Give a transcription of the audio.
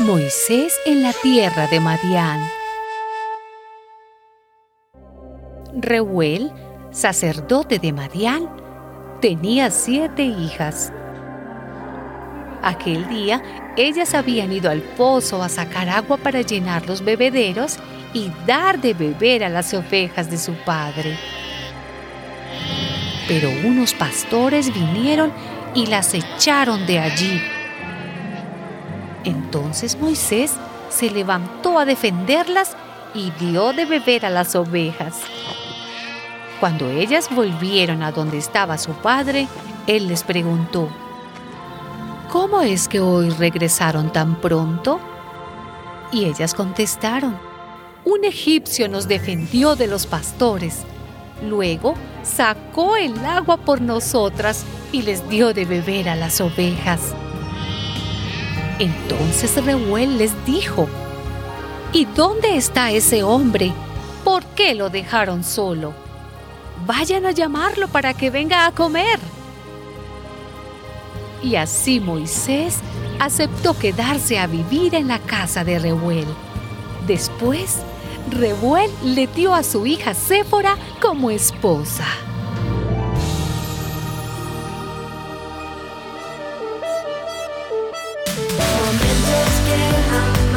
Moisés en la tierra de Madián. Reuel, sacerdote de Madián, tenía siete hijas. Aquel día ellas habían ido al pozo a sacar agua para llenar los bebederos y dar de beber a las ovejas de su padre. Pero unos pastores vinieron y las echaron de allí. Entonces Moisés se levantó a defenderlas y dio de beber a las ovejas. Cuando ellas volvieron a donde estaba su padre, él les preguntó, ¿Cómo es que hoy regresaron tan pronto? Y ellas contestaron, un egipcio nos defendió de los pastores. Luego sacó el agua por nosotras y les dio de beber a las ovejas. Entonces Reuel les dijo, ¿Y dónde está ese hombre? ¿Por qué lo dejaron solo? Vayan a llamarlo para que venga a comer. Y así Moisés aceptó quedarse a vivir en la casa de Reuel. Después, Reuel le dio a su hija Séfora como esposa. Momentos que